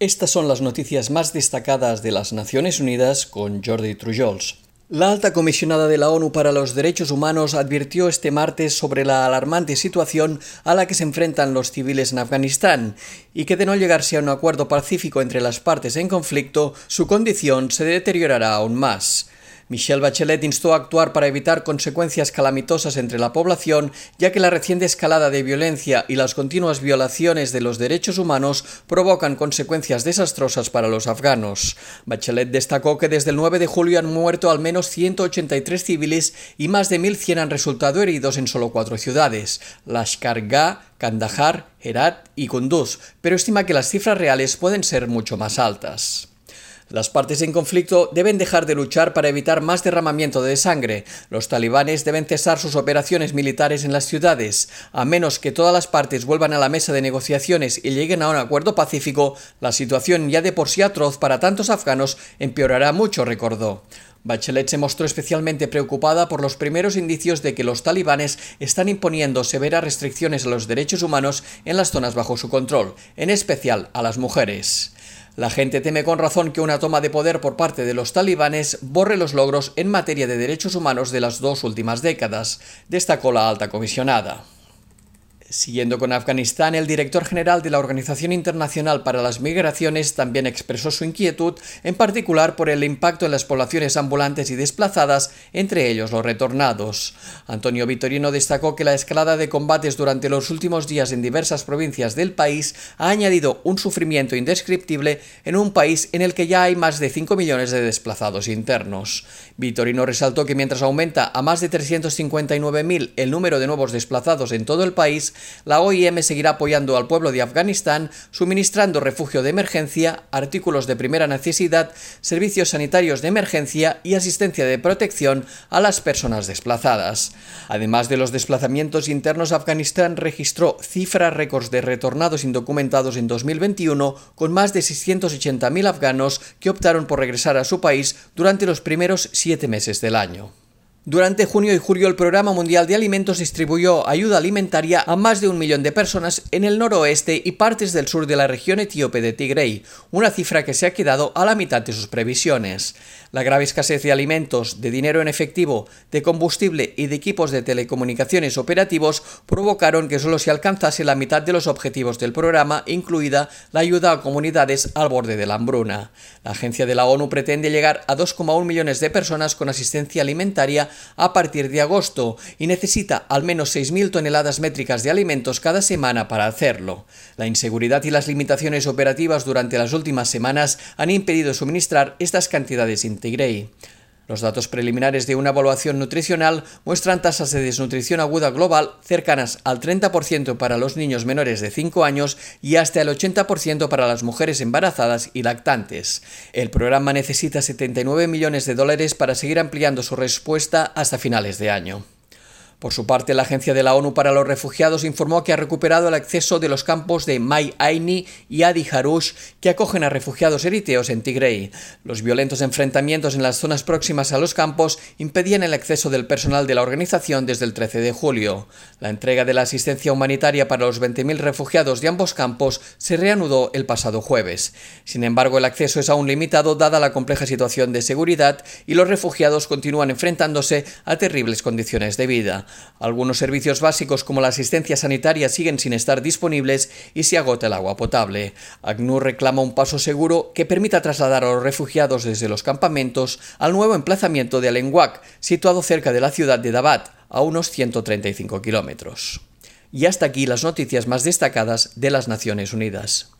Estas son las noticias más destacadas de las Naciones Unidas con Jordi Trujols. La alta comisionada de la ONU para los Derechos Humanos advirtió este martes sobre la alarmante situación a la que se enfrentan los civiles en Afganistán y que de no llegarse a un acuerdo pacífico entre las partes en conflicto, su condición se deteriorará aún más. Michelle Bachelet instó a actuar para evitar consecuencias calamitosas entre la población, ya que la reciente escalada de violencia y las continuas violaciones de los derechos humanos provocan consecuencias desastrosas para los afganos. Bachelet destacó que desde el 9 de julio han muerto al menos 183 civiles y más de 1.100 han resultado heridos en solo cuatro ciudades, Lashkar Gah, Kandahar, Herat y Kunduz, pero estima que las cifras reales pueden ser mucho más altas. Las partes en conflicto deben dejar de luchar para evitar más derramamiento de sangre. Los talibanes deben cesar sus operaciones militares en las ciudades. A menos que todas las partes vuelvan a la mesa de negociaciones y lleguen a un acuerdo pacífico, la situación ya de por sí atroz para tantos afganos empeorará mucho, recordó. Bachelet se mostró especialmente preocupada por los primeros indicios de que los talibanes están imponiendo severas restricciones a los derechos humanos en las zonas bajo su control, en especial a las mujeres. La gente teme con razón que una toma de poder por parte de los talibanes borre los logros en materia de derechos humanos de las dos últimas décadas, destacó la alta comisionada. Siguiendo con Afganistán, el director general de la Organización Internacional para las Migraciones también expresó su inquietud, en particular por el impacto en las poblaciones ambulantes y desplazadas, entre ellos los retornados. Antonio Vitorino destacó que la escalada de combates durante los últimos días en diversas provincias del país ha añadido un sufrimiento indescriptible en un país en el que ya hay más de 5 millones de desplazados internos. Vitorino resaltó que mientras aumenta a más de 359.000 el número de nuevos desplazados en todo el país, la OIM seguirá apoyando al pueblo de Afganistán, suministrando refugio de emergencia, artículos de primera necesidad, servicios sanitarios de emergencia y asistencia de protección a las personas desplazadas. Además de los desplazamientos internos, Afganistán registró cifras récords de retornados indocumentados en 2021, con más de 680.000 afganos que optaron por regresar a su país durante los primeros siete meses del año. Durante junio y julio el Programa Mundial de Alimentos distribuyó ayuda alimentaria a más de un millón de personas en el noroeste y partes del sur de la región etíope de Tigray, una cifra que se ha quedado a la mitad de sus previsiones. La grave escasez de alimentos, de dinero en efectivo, de combustible y de equipos de telecomunicaciones operativos provocaron que solo se alcanzase la mitad de los objetivos del programa, incluida la ayuda a comunidades al borde de la hambruna. La agencia de la ONU pretende llegar a 2,1 millones de personas con asistencia alimentaria a partir de agosto y necesita al menos 6.000 toneladas métricas de alimentos cada semana para hacerlo. La inseguridad y las limitaciones operativas durante las últimas semanas han impedido suministrar estas cantidades íntegre. Los datos preliminares de una evaluación nutricional muestran tasas de desnutrición aguda global cercanas al 30% para los niños menores de 5 años y hasta el 80% para las mujeres embarazadas y lactantes. El programa necesita 79 millones de dólares para seguir ampliando su respuesta hasta finales de año. Por su parte, la Agencia de la ONU para los Refugiados informó que ha recuperado el acceso de los campos de Mai Aini y Adi Harush que acogen a refugiados eriteos en Tigray. Los violentos enfrentamientos en las zonas próximas a los campos impedían el acceso del personal de la organización desde el 13 de julio. La entrega de la asistencia humanitaria para los 20.000 refugiados de ambos campos se reanudó el pasado jueves. Sin embargo, el acceso es aún limitado dada la compleja situación de seguridad y los refugiados continúan enfrentándose a terribles condiciones de vida. Algunos servicios básicos como la asistencia sanitaria siguen sin estar disponibles y se agota el agua potable. ACNUR reclama un paso seguro que permita trasladar a los refugiados desde los campamentos al nuevo emplazamiento de Alenguac, situado cerca de la ciudad de Dabat, a unos 135 kilómetros. Y hasta aquí las noticias más destacadas de las Naciones Unidas.